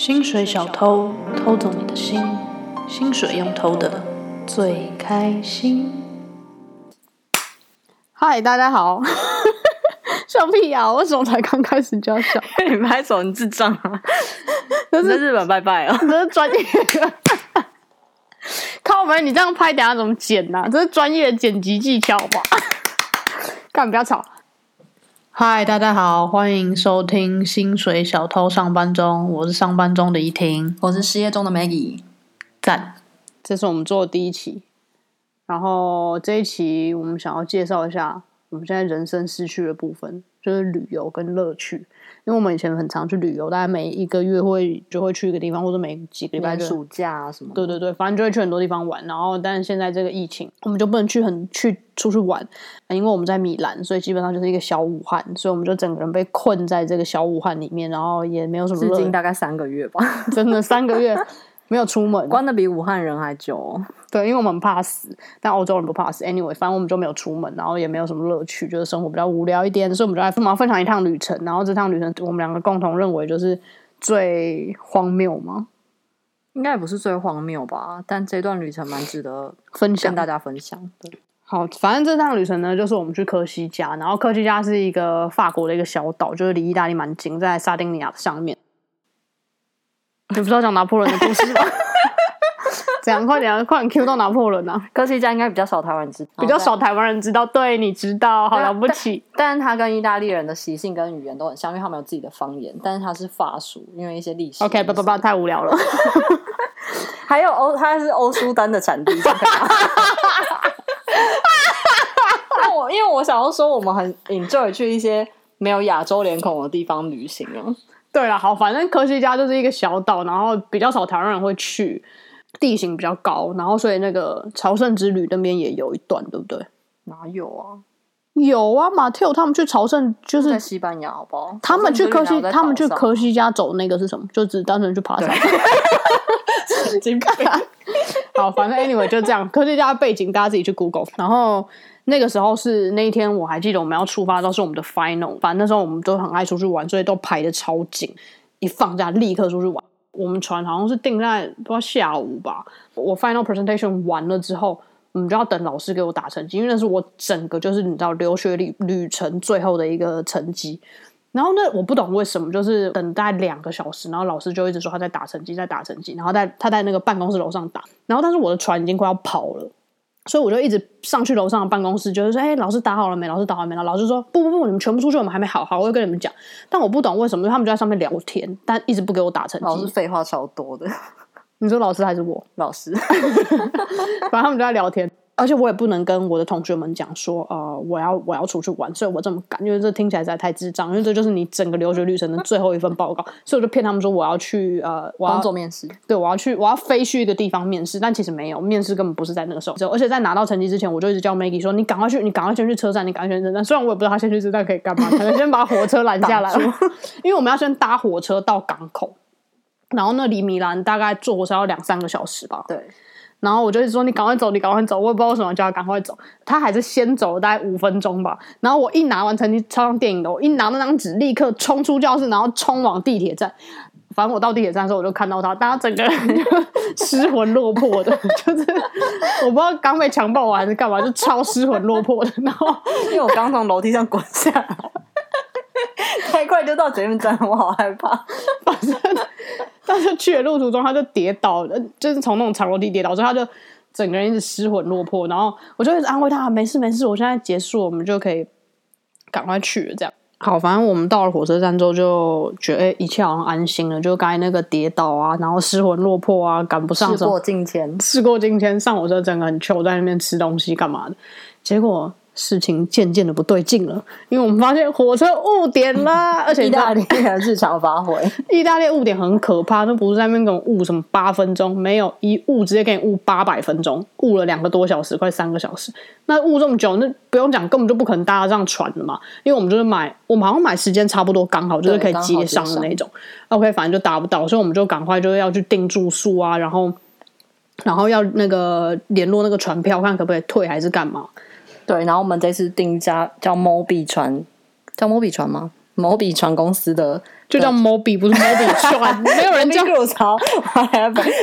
薪水小偷偷走你的心，薪水用偷的最开心。嗨，大家好，笑屁呀、啊！为什么才刚开始就要笑？你拍手，你智障啊！这是日本拜拜哦，这是专业。靠门，你这样拍，等下怎么剪呐、啊？这是专业的剪辑技巧吧？干，不要吵。嗨，大家好，欢迎收听《薪水小偷上班中》，我是上班中的依婷，我是失业中的 Maggie，赞，这是我们做的第一期，然后这一期我们想要介绍一下我们现在人生失去的部分，就是旅游跟乐趣。因为我们以前很常去旅游，大概每一个月会就会去一个地方，或者每几个礼拜暑假啊什么。对对对，反正就会去很多地方玩。然后，但是现在这个疫情，我们就不能去很去出去玩，因为我们在米兰，所以基本上就是一个小武汉，所以我们就整个人被困在这个小武汉里面，然后也没有什么。至今大概三个月吧，真的三个月。没有出门，关的比武汉人还久哦。对，因为我们怕死，但欧洲人不怕死。Anyway，反正我们就没有出门，然后也没有什么乐趣，就是生活比较无聊一点，所以我们就来分分享一趟旅程。然后这趟旅程，我们两个共同认为就是最荒谬吗？应该也不是最荒谬吧，但这段旅程蛮值得分享，跟大家分享。对，好，反正这趟旅程呢，就是我们去科西嘉，然后科西嘉是一个法国的一个小岛，就是离意大利蛮近，在萨丁尼亚的上面。你不知道讲拿破仑的故事吗？怎样？快点，快点 Q 到拿破仑啊！科西嘉应该比较少台湾人知道，比较少台湾人知道。对，你知道，好了不起。但是他跟意大利人的习性跟语言都很像，因为他们有自己的方言。但是他是法属，因为一些历史。OK，不不不，太无聊了。还有欧，他是欧舒丹的产地。我因为我想要说，我们很 enjoy 去一些没有亚洲脸孔的地方旅行啊。对了，好，反正科西嘉就是一个小岛，然后比较少台湾人会去，地形比较高，然后所以那个朝圣之旅那边也有一段，对不对？哪有啊？有啊，马特他们去朝圣就是在西班牙，好不好？他们去科西，他们去科西嘉走那个是什么？就只单纯去爬山。神经病。好，反正 anyway 就这样，科西嘉背景大家自己去 Google，然后。那个时候是那一天，我还记得我们要出发都是我们的 final。反正那时候我们都很爱出去玩，所以都排的超紧。一放假立刻出去玩。我们船好像是定在不知道下午吧。我 final presentation 完了之后，我们就要等老师给我打成绩，因为那是我整个就是你知道留学旅旅程最后的一个成绩。然后呢，我不懂为什么，就是等待两个小时，然后老师就一直说他在打成绩，在打成绩，然后在他在那个办公室楼上打。然后但是我的船已经快要跑了。所以我就一直上去楼上的办公室，就是说：“哎、欸，老师打好了没？老师打好了没？”老师说：“不不不，你们全部出去，我们还没好好。”我会跟你们讲。但我不懂为什么，他们就在上面聊天，但一直不给我打成绩。老师废话超多的。你说老师还是我？老师。反正他们就在聊天。而且我也不能跟我的同学们讲说，呃，我要我要出去玩，所以我这么赶，因为这听起来实在太智障，因为这就是你整个留学旅程的最后一份报告，所以我就骗他们说我要去呃，我要做面试，对，我要去，我要飞去一个地方面试，但其实没有，面试根本不是在那个时候，而且在拿到成绩之前，我就一直叫 Maggie 说，你赶快去，你赶快先去车站，你赶快先去车站，虽然我也不知道他先去车站可以干嘛，可能先把火车拦下来 因为我们要先搭火车到港口，然后那离米兰大概坐火车要两三个小时吧，对。然后我就一直说，你赶快走，你赶快走，我也不知道为什么叫他赶快走，他还是先走了大概五分钟吧。然后我一拿完成绩，抄上电影的，我一拿那张纸，立刻冲出教室，然后冲往地铁站。反正我到地铁站的时候，我就看到他，大家整个人 就失魂落魄的，就是我不知道刚被强暴完还是干嘛，就超失魂落魄的。然后因为我刚从楼梯上滚下来，太快就到捷运站，我好害怕。反正。但是去的路途中，他就跌倒了，就是从那种长楼梯跌倒，所以他就整个人一直失魂落魄。然后我就一直安慰他：“没事没事，我现在结束，我们就可以赶快去了。”这样好，反正我们到了火车站之后，就觉得、欸、一切好像安心了。就刚才那个跌倒啊，然后失魂落魄啊，赶不上，事过境迁，事过境迁，上火车整个很糗，在那边吃东西干嘛的，结果。事情渐渐的不对劲了，因为我们发现火车误点啦，而且意大利的日常发挥，意大利误点很可怕，那不是在那边给我误什么八分钟，没有一误直接给你误八百分钟，误了两个多小时，快三个小时。那误这么久，那不用讲，根本就不可能搭上船的嘛，因为我们就是买，我们好像买时间差不多刚好，就是可以接上的那种。OK，反正就搭不到，所以我们就赶快就是要去订住宿啊，然后然后要那个联络那个船票，看可不可以退还是干嘛。对，然后我们这次订一家叫 Mobi 船，叫 Mobi 船吗？Mobi 船公司的就叫 Mobi，不是 Mobi 船，没有人叫吐槽。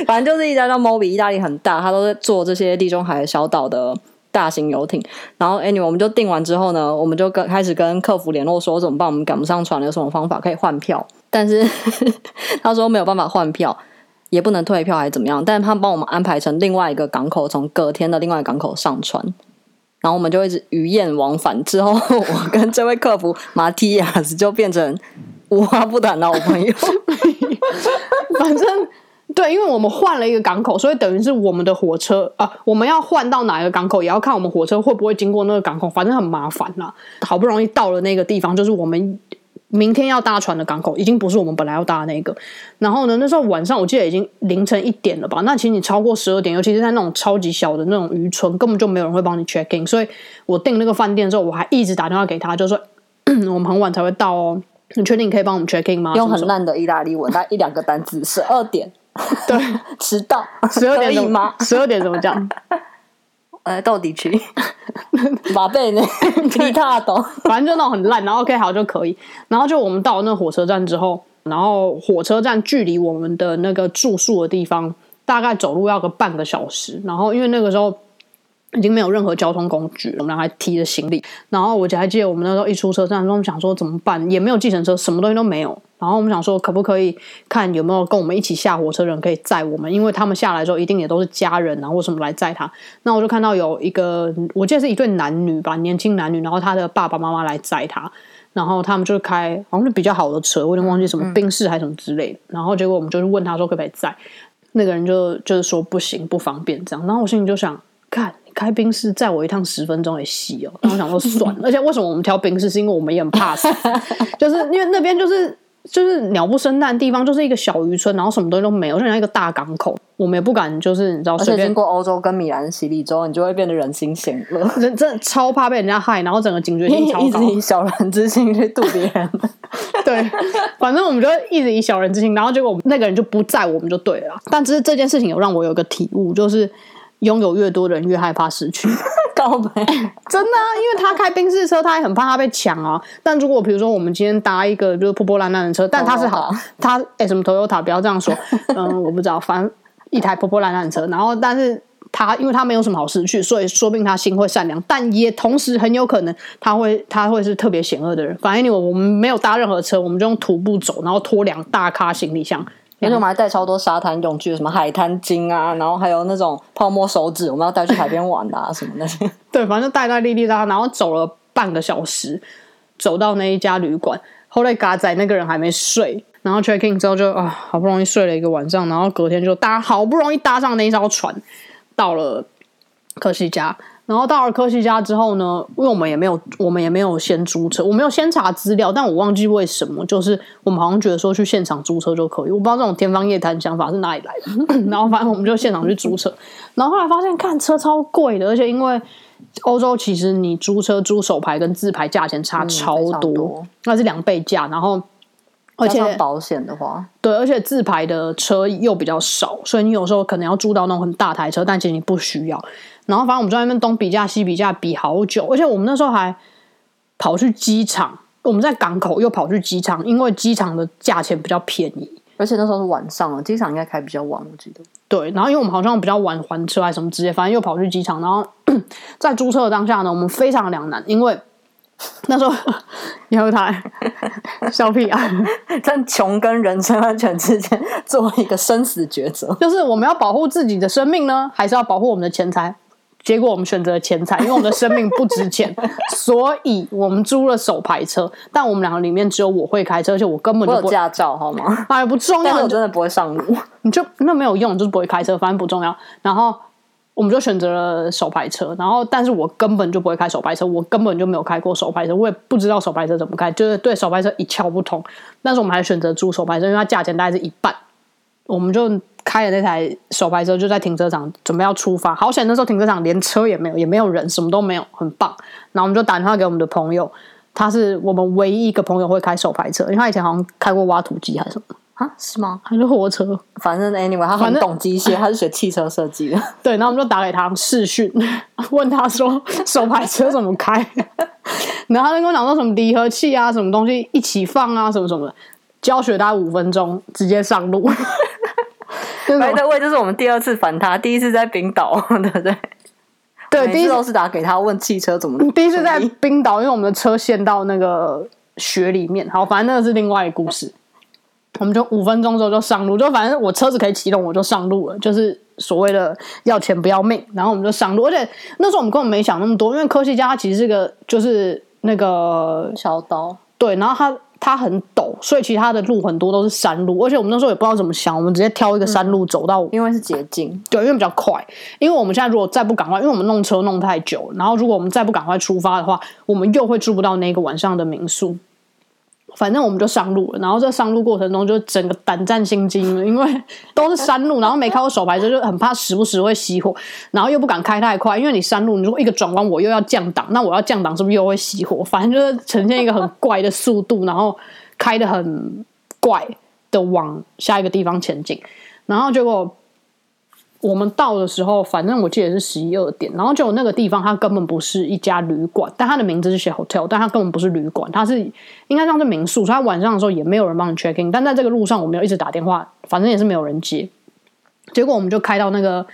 反正就是一家叫 Mobi，意大利很大，他都在做这些地中海小岛的大型游艇。然后 anyway，我们就订完之后呢，我们就跟开始跟客服联络说怎么办，我们赶不上船，有什么方法可以换票？但是 他说没有办法换票，也不能退票，还是怎么样？但是他帮我们安排成另外一个港口，从隔天的另外一个港口上船。然后我们就一直鱼雁往返。之后我跟这位客服马蒂亚斯就变成。无话不谈的好朋友，反正对，因为我们换了一个港口，所以等于是我们的火车啊，我们要换到哪一个港口，也要看我们火车会不会经过那个港口，反正很麻烦啦。好不容易到了那个地方，就是我们明天要搭船的港口，已经不是我们本来要搭的那个。然后呢，那时候晚上我记得已经凌晨一点了吧？那其实你超过十二点，尤其是在那种超级小的那种渔村，根本就没有人会帮你 check in。所以我订那个饭店之后，我还一直打电话给他，就说 我们很晚才会到哦。你确定你可以帮我们 check in 吗？用很烂的意大利文，大概一两个单词。十二点，对，迟到。十二点 吗？十二点怎么讲？呃，到底去？马背呢？皮塔多，反正就那种很烂。然后 OK 好就可以。然后就我们到了那个火车站之后，然后火车站距离我们的那个住宿的地方大概走路要个半个小时。然后因为那个时候。已经没有任何交通工具，我们俩还提着行李。然后我姐还记得我们那时候一出车站，我们想说怎么办，也没有计程车，什么东西都没有。然后我们想说，可不可以看有没有跟我们一起下火车的人可以载我们？因为他们下来之后一定也都是家人，然后为什么来载他？那我就看到有一个，我记得是一对男女吧，年轻男女，然后他的爸爸妈妈来载他，然后他们就开好像是比较好的车，我有点忘记什么宾士还是什么之类的。然后结果我们就是问他说可不可以载，那个人就就是说不行，不方便这样。然后我心里就想，看。开冰室载我一趟十分钟也洗哦，然后我想说算了，而且为什么我们挑冰室？是因为我们也很怕死，就是因为那边就是就是鸟不生蛋的地方，就是一个小渔村，然后什么东西都没有，就像一个大港口，我们也不敢就是你知道，而且经过欧洲跟米兰洗礼之后，你就会变得人心险恶，真真的超怕被人家害，然后整个警觉性 超高，一直以小人之心去度别人。对，反正我们就一直以小人之心，然后结果那个人就不在我们就对了。但只是这件事情有让我有个体悟，就是。拥有越多的人，越害怕失去。告白 真的啊，因为他开宾士车，他也很怕他被抢啊。但如果比如说我们今天搭一个就是破破烂烂的车，但他是好，他哎、欸、什么 Toyota 不要这样说，嗯，我不知道，反正一台破破烂烂的车。然后，但是他因为他没有什么好失去，所以说不定他心会善良，但也同时很有可能他会他会是特别险恶的人。反正因为我们没有搭任何车，我们就用徒步走，然后拖两大咖行李箱。而且我们还带超多沙滩用具，什么海滩巾啊，然后还有那种泡沫手指，我们要带去海边玩的啊，什么那些。对，反正就带带粒粒的，然后走了半个小时，走到那一家旅馆。后来嘎仔那个人还没睡，然后 check in 之后就啊，好不容易睡了一个晚上，然后隔天就搭，好不容易搭上那一艘船，到了科西嘉。然后到了科西家之后呢，因为我们也没有，我们也没有先租车，我没有先查资料，但我忘记为什么，就是我们好像觉得说去现场租车就可以，我不知道这种天方夜谭想法是哪里来的。然后反正我们就现场去租车，然后后来发现看车超贵的，而且因为欧洲其实你租车租手牌跟自牌价钱差超多，嗯、多那是两倍价，然后而且保险的话，对，而且自排的车又比较少，所以你有时候可能要租到那种很大台车，但其实你不需要。然后反正我们在那边东比价西比价比好久，而且我们那时候还跑去机场，我们在港口又跑去机场，因为机场的价钱比较便宜，而且那时候是晚上了，机场应该开比较晚，我记得。对，然后因为我们好像比较晚还车还是什么之类，反正又跑去机场，然后 在租车的当下呢，我们非常两难，因为那时候 你后台笑屁啊，在穷跟人身安全之间做一个生死抉择，就是我们要保护自己的生命呢，还是要保护我们的钱财？结果我们选择了钱财，因为我们的生命不值钱，所以我们租了手排车。但我们两个里面只有我会开车，而且我根本就不会驾照，好吗？哎，不重要，我真的不会上路，你就那没有用，就是不会开车，反正不重要。然后我们就选择了手排车，然后但是我根本就不会开手排车，我根本就没有开过手排车，我也不知道手排车怎么开，就是对手排车一窍不通。但是我们还选择租手排车，因为它价钱大概是一半，我们就。开了那台手排车，就在停车场准备要出发。好险，那时候停车场连车也没有，也没有人，什么都没有，很棒。然后我们就打电话给我们的朋友，他是我们唯一一个朋友会开手排车，因为他以前好像开过挖土机还是什么啊？是吗？还是货车？反正 anyway，他很懂机械，他是学汽车设计的。对，然后我们就打给他试训，问他说手排车怎么开？然后他就跟我讲说什么离合器啊，什么东西一起放啊，什么什么的。教学大概五分钟，直接上路。白德卫，就是我们第二次烦他，第一次在冰岛，对不对？对，第一次都是打给他问汽车怎么。第一次在冰岛，因为我们的车陷到那个雪里面。好，反正那个是另外一个故事。我们就五分钟之后就上路，就反正我车子可以启动，我就上路了。就是所谓的要钱不要命，然后我们就上路。而且那时候我们根本没想那么多，因为科西嘉它其实是个就是那个小刀，对，然后它。它很陡，所以其他的路很多都是山路，而且我们那时候也不知道怎么想，我们直接挑一个山路走到，嗯、因为是捷径，对，因为比较快。因为我们现在如果再不赶快，因为我们弄车弄太久，然后如果我们再不赶快出发的话，我们又会住不到那个晚上的民宿。反正我们就上路了，然后这上路过程中就整个胆战心惊了，因为 都是山路，然后没开过手排车，就很怕时不时会熄火，然后又不敢开太快，因为你山路，你如果一个转弯我又要降档，那我要降档是不是又会熄火？反正就是呈现一个很怪的速度，然后开得很怪的往下一个地方前进，然后结果。我们到的时候，反正我记得是十一二点，然后就有那个地方，它根本不是一家旅馆，但它的名字是写 hotel，但它根本不是旅馆，它是应该像是民宿，所以它晚上的时候也没有人帮你 check in。但在这个路上，我们有一直打电话，反正也是没有人接。结果我们就开到那个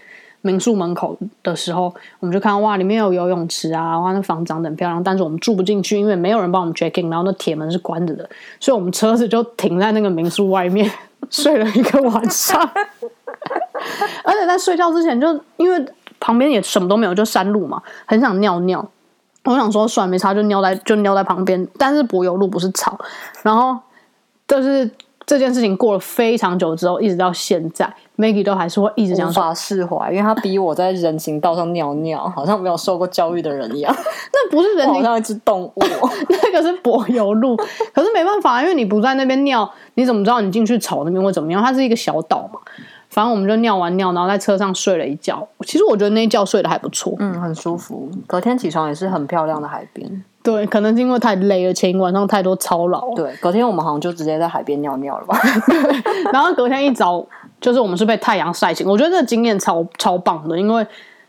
民宿门口的时候，我们就看到哇，里面有游泳池啊，哇，那房长得很漂亮，但是我们住不进去，因为没有人帮我们 check in，然后那铁门是关着的，所以我们车子就停在那个民宿外面 睡了一个晚上。而且在睡觉之前，就因为旁边也什么都没有，就山路嘛，很想尿尿。我想说，算了，没差，就尿在就尿在旁边。但是柏油路不是草，然后就是这件事情过了非常久之后，一直到现在，Maggie 都还是会一直这样无法释怀，因为他逼我在人行道上尿尿，好像没有受过教育的人一样。那不是人行，道像一只动物，那个是柏油路。可是没办法，因为你不在那边尿，你怎么知道你进去草那边会怎么样？它是一个小岛嘛。反正我们就尿完尿，然后在车上睡了一觉。其实我觉得那一觉睡得还不错，嗯，很舒服。隔天起床也是很漂亮的海边。对，可能是因为太累了，前一晚上太多操劳。对，隔天我们好像就直接在海边尿尿了吧？然后隔天一早，就是我们是被太阳晒醒。我觉得这个经验超超棒的，因为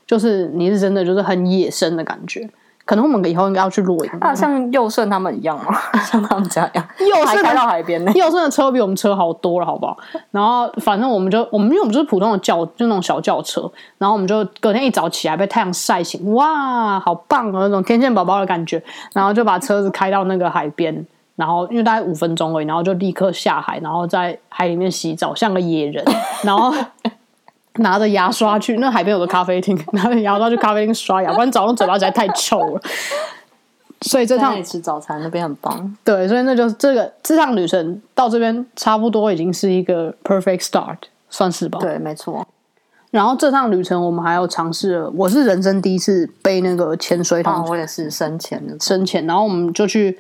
就是你是真的就是很野生的感觉。可能我们以后应该要去露营啊，像佑胜他们一样吗？像他们家一样，佑胜开到海边呢。佑胜的车比我们车好多了，好不好？然后反正我们就我们因为我们就是普通的轿，就那种小轿车。然后我们就隔天一早起来被太阳晒醒，哇，好棒啊，那种天线宝宝的感觉。然后就把车子开到那个海边，然后因为大概五分钟而已，然后就立刻下海，然后在海里面洗澡，像个野人。然后。拿着牙刷去那海边有个咖啡厅，拿着牙刷去咖啡厅刷牙，不然早上嘴巴实在太臭了。所以这趟吃早餐那边很棒。对，所以那就是这个这趟旅程到这边差不多已经是一个 perfect start，算是吧？对，没错。然后这趟旅程我们还有尝试了，我是人生第一次背那个潜水桶，哦，我也是深潜的深潜，然后我们就去。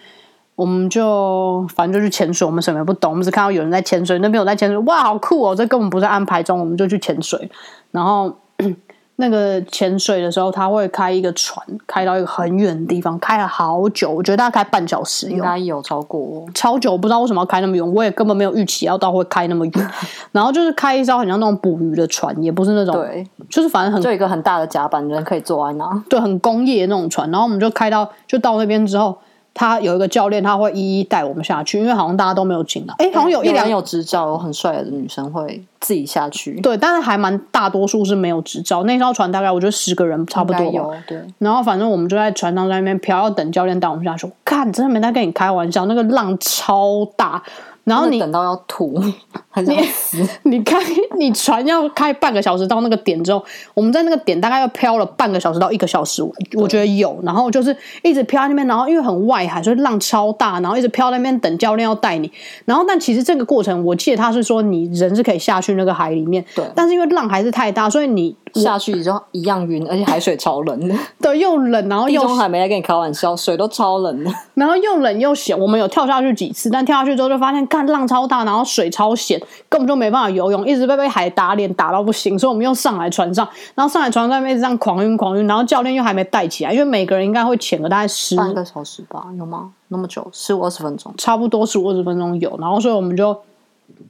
我们就反正就去潜水，我们什么也不懂，我们只看到有人在潜水，那边有在潜水，哇，好酷哦！这根本不是安排中，我们就去潜水。然后 那个潜水的时候，他会开一个船，开到一个很远的地方，开了好久，我觉得大概开半小时，应该有超过，超久，不知道为什么要开那么远，我也根本没有预期要到会开那么远。然后就是开一艘很像那种捕鱼的船，也不是那种，对，就是反正很就一个很大的甲板，人可以坐在那，对，很工业的那种船。然后我们就开到，就到那边之后。他有一个教练，他会一一带我们下去，因为好像大家都没有进来。哎，好像有一两有执照、有很帅的女生会自己下去。对，但是还蛮大多数是没有执照。那艘船大概我觉得十个人差不多有。对。然后反正我们就在船上在那边漂，要等教练带我们下去。看，真的没在跟你开玩笑，那个浪超大。然后你等到要吐，很想死。你开你船要开半个小时到那个点之后，我们在那个点大概要漂了半个小时到一个小时，我觉得有。然后就是一直漂在那边，然后因为很外海，所以浪超大，然后一直漂在那边等教练要带你。然后但其实这个过程，我记得他是说你人是可以下去那个海里面，对。但是因为浪还是太大，所以你下去就一样晕，而且海水超冷的。对，又冷，然后又地中海没来跟你开玩笑，水都超冷的。然后又冷又咸，我们有跳下去几次，但跳下去之后就发现，看浪超大，然后水超咸，根本就没办法游泳，一直被被海打脸打到不行，所以我们又上来船上，然后上来船上面一直这样狂晕狂晕，然后教练又还没带起来，因为每个人应该会潜个大概十半个小时吧，有吗？那么久？十五二十分钟？差不多十五二十分钟有，然后所以我们就，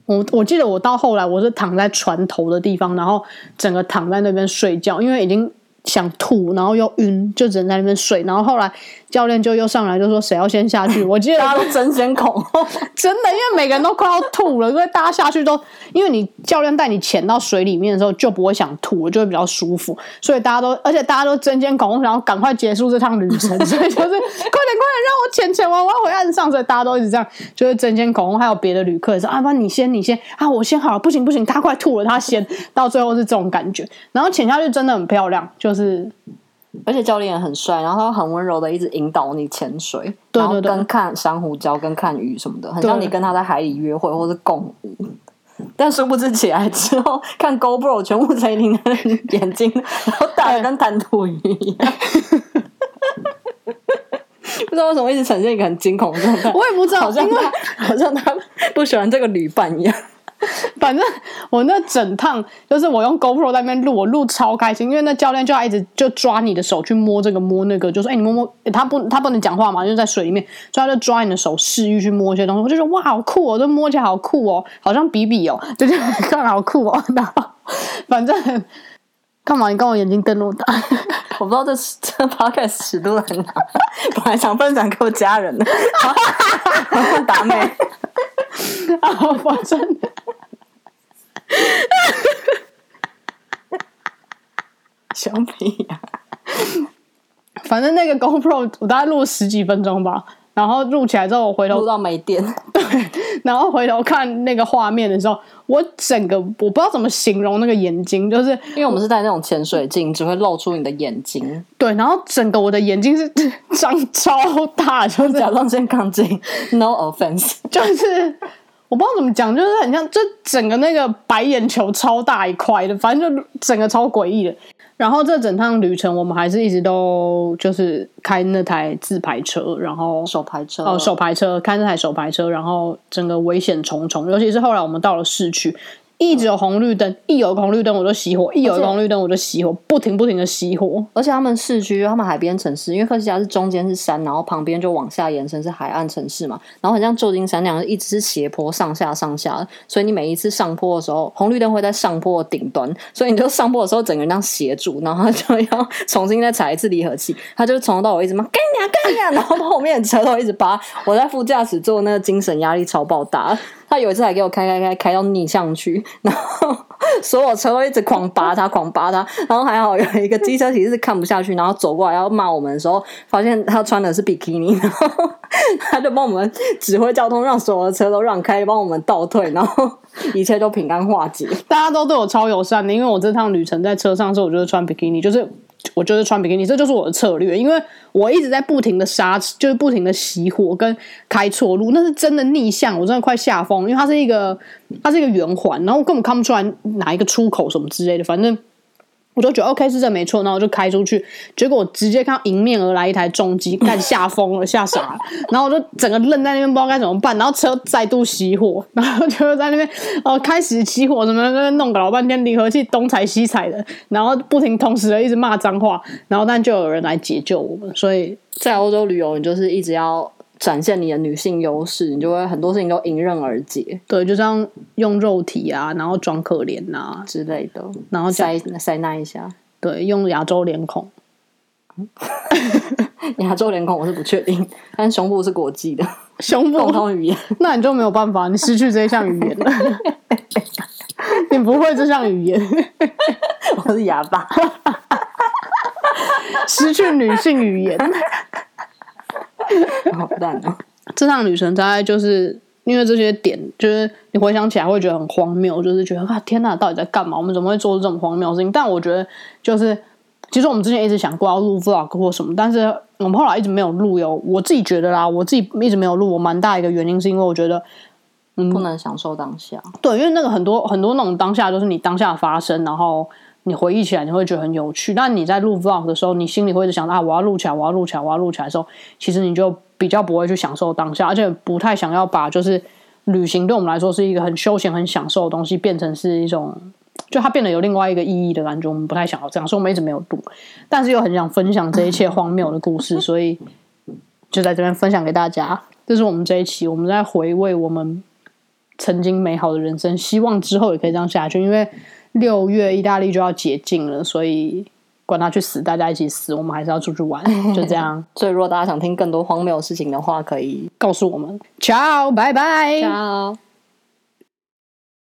我我记得我到后来我是躺在船头的地方，然后整个躺在那边睡觉，因为已经。想吐，然后又晕，就只能在那边睡。然后后来教练就又上来就说谁要先下去？我记得大家都争先恐后，真的，因为每个人都快要吐了，因为大家下去都，因为你教练带你潜到水里面的时候就不会想吐了，就会比较舒服，所以大家都，而且大家都争先恐后，想要赶快结束这趟旅程，所以就是快点快点让我潜潜完，我要回岸上，所以大家都一直这样，就是争先恐后。还有别的旅客也是啊，不然你先，你先啊，我先好了，不行不行，他快吐了，他先，到最后是这种感觉，然后潜下去真的很漂亮，就是。而且教练也很帅，然后他很温柔的一直引导你潜水，对对对，然后跟看珊瑚礁、跟看鱼什么的，很像你跟他在海里约会或是共舞。但殊不知起来之后，看 GoPro 全部在你的眼睛，然后大的跟弹涂鱼一样。不知道为什么一直呈现一个很惊恐的状态，我也不知道，好像他好像他不喜欢这个旅伴一样。反正我那整趟就是我用 GoPro 在那边录，我录超开心，因为那教练就要一直就抓你的手去摸这个摸那个，就说：“哎、欸，你摸摸。欸”他不他不能讲话嘛，就在水里面，所以他就抓你的手示意去摸一些东西。我就说：“哇，好酷哦，这摸起来好酷哦，好像比比哦，就这样看好酷哦。”然后反正干嘛？你跟我眼睛瞪那么大？我不知道这这 Podcast 尺度很大，本来想分享给我家人 的，达美啊，反正。小屁呀！反正那个 GoPro 我大概录了十几分钟吧，然后录起来之后，我回头录到没电。对，然后回头看那个画面的时候，我整个我不知道怎么形容那个眼睛，就是因为我们是戴那种潜水镜，只会露出你的眼睛。对，然后整个我的眼睛是 张超大，就是甲状腺亢进。No offense，就是。我不知道怎么讲，就是很像，就整个那个白眼球超大一块的，反正就整个超诡异的。然后这整趟旅程，我们还是一直都就是开那台自排车，然后手排车哦，手排车开那台手排车，然后整个危险重重，尤其是后来我们到了市区。一直有红绿灯，一有红绿灯我就熄火，一有红绿灯我就熄火，不停不停的熄火。而且他们市区，他们海边城市，因为科西嘉是中间是山，然后旁边就往下延伸是海岸城市嘛，然后很像旧金山那样，一直是斜坡上下上下，所以你每一次上坡的时候，红绿灯会在上坡的顶端，所以你就上坡的时候整个人这样斜住，然后他就要重新再踩一次离合器，他就从头到尾一直骂干呀干呀，然后后面的车都一直扒，我在副驾驶座那个精神压力超爆大。他有一次还给我开开开开到逆向去，然后 所有车都一直狂扒他，狂扒他。然后还好有一个机车其实是看不下去，然后走过来要骂我们的时候，发现他穿的是比基尼，然后 他就帮我们指挥交通，让所有的车都让开，帮我们倒退，然后一切都平安化解。大家都对我超友善的，因为我这趟旅程在车上的时候，我就是穿比基尼，就是。我就是穿比基尼，这就是我的策略，因为我一直在不停的刹，就是不停的熄火跟开错路，那是真的逆向，我真的快吓疯，因为它是一个它是一个圆环，然后我根本看不出来哪一个出口什么之类的，反正。我就觉得 OK 是这没错，然后我就开出去，结果我直接看到迎面而来一台重机，开始吓疯了，吓傻了，然后我就整个愣在那边，不知道该怎么办，然后车再度熄火，然后就在那边哦开始起火什么的，弄个老半天，离合器东踩西踩的，然后不停同时的一直骂脏话，然后但就有人来解救我们，所以在欧洲旅游，你就是一直要。展现你的女性优势，你就会很多事情都迎刃而解。对，就像用肉体啊，然后装可怜啊之类的，然后塞塞那一下。对，用亚洲脸孔。亚洲脸孔我是不确定，但胸部是国际的胸部共同语言，那你就没有办法，你失去这一项语言了。你不会这项语言，我是哑巴，失去女性语言。好烂哦！这趟旅程大概就是因为这些点，就是你回想起来会觉得很荒谬，就是觉得啊天哪，到底在干嘛？我们怎么会做出这种荒谬的事情？但我觉得，就是其实我们之前一直想过要录 vlog 或什么，但是我们后来一直没有录。有我自己觉得啦，我自己一直没有录，我蛮大一个原因是因为我觉得，嗯，不能享受当下。对，因为那个很多很多那种当下，就是你当下发生，然后。你回忆起来，你会觉得很有趣。但你在录 vlog 的时候，你心里会一直想啊，我要录起来，我要录起来，我要录起来的时候，其实你就比较不会去享受当下，而且不太想要把就是旅行对我们来说是一个很休闲、很享受的东西，变成是一种就它变得有另外一个意义的感觉。我们不太想要这样，所以我们一直没有录。但是又很想分享这一切荒谬的故事，所以就在这边分享给大家。这是我们这一期，我们在回味我们曾经美好的人生，希望之后也可以这样下去，因为。六月意大利就要解禁了，所以管他去死，大家一起死，我们还是要出去玩，就这样。所以如果大家想听更多荒谬的事情的话，可以告诉我们。Ciao，拜拜。Ciao。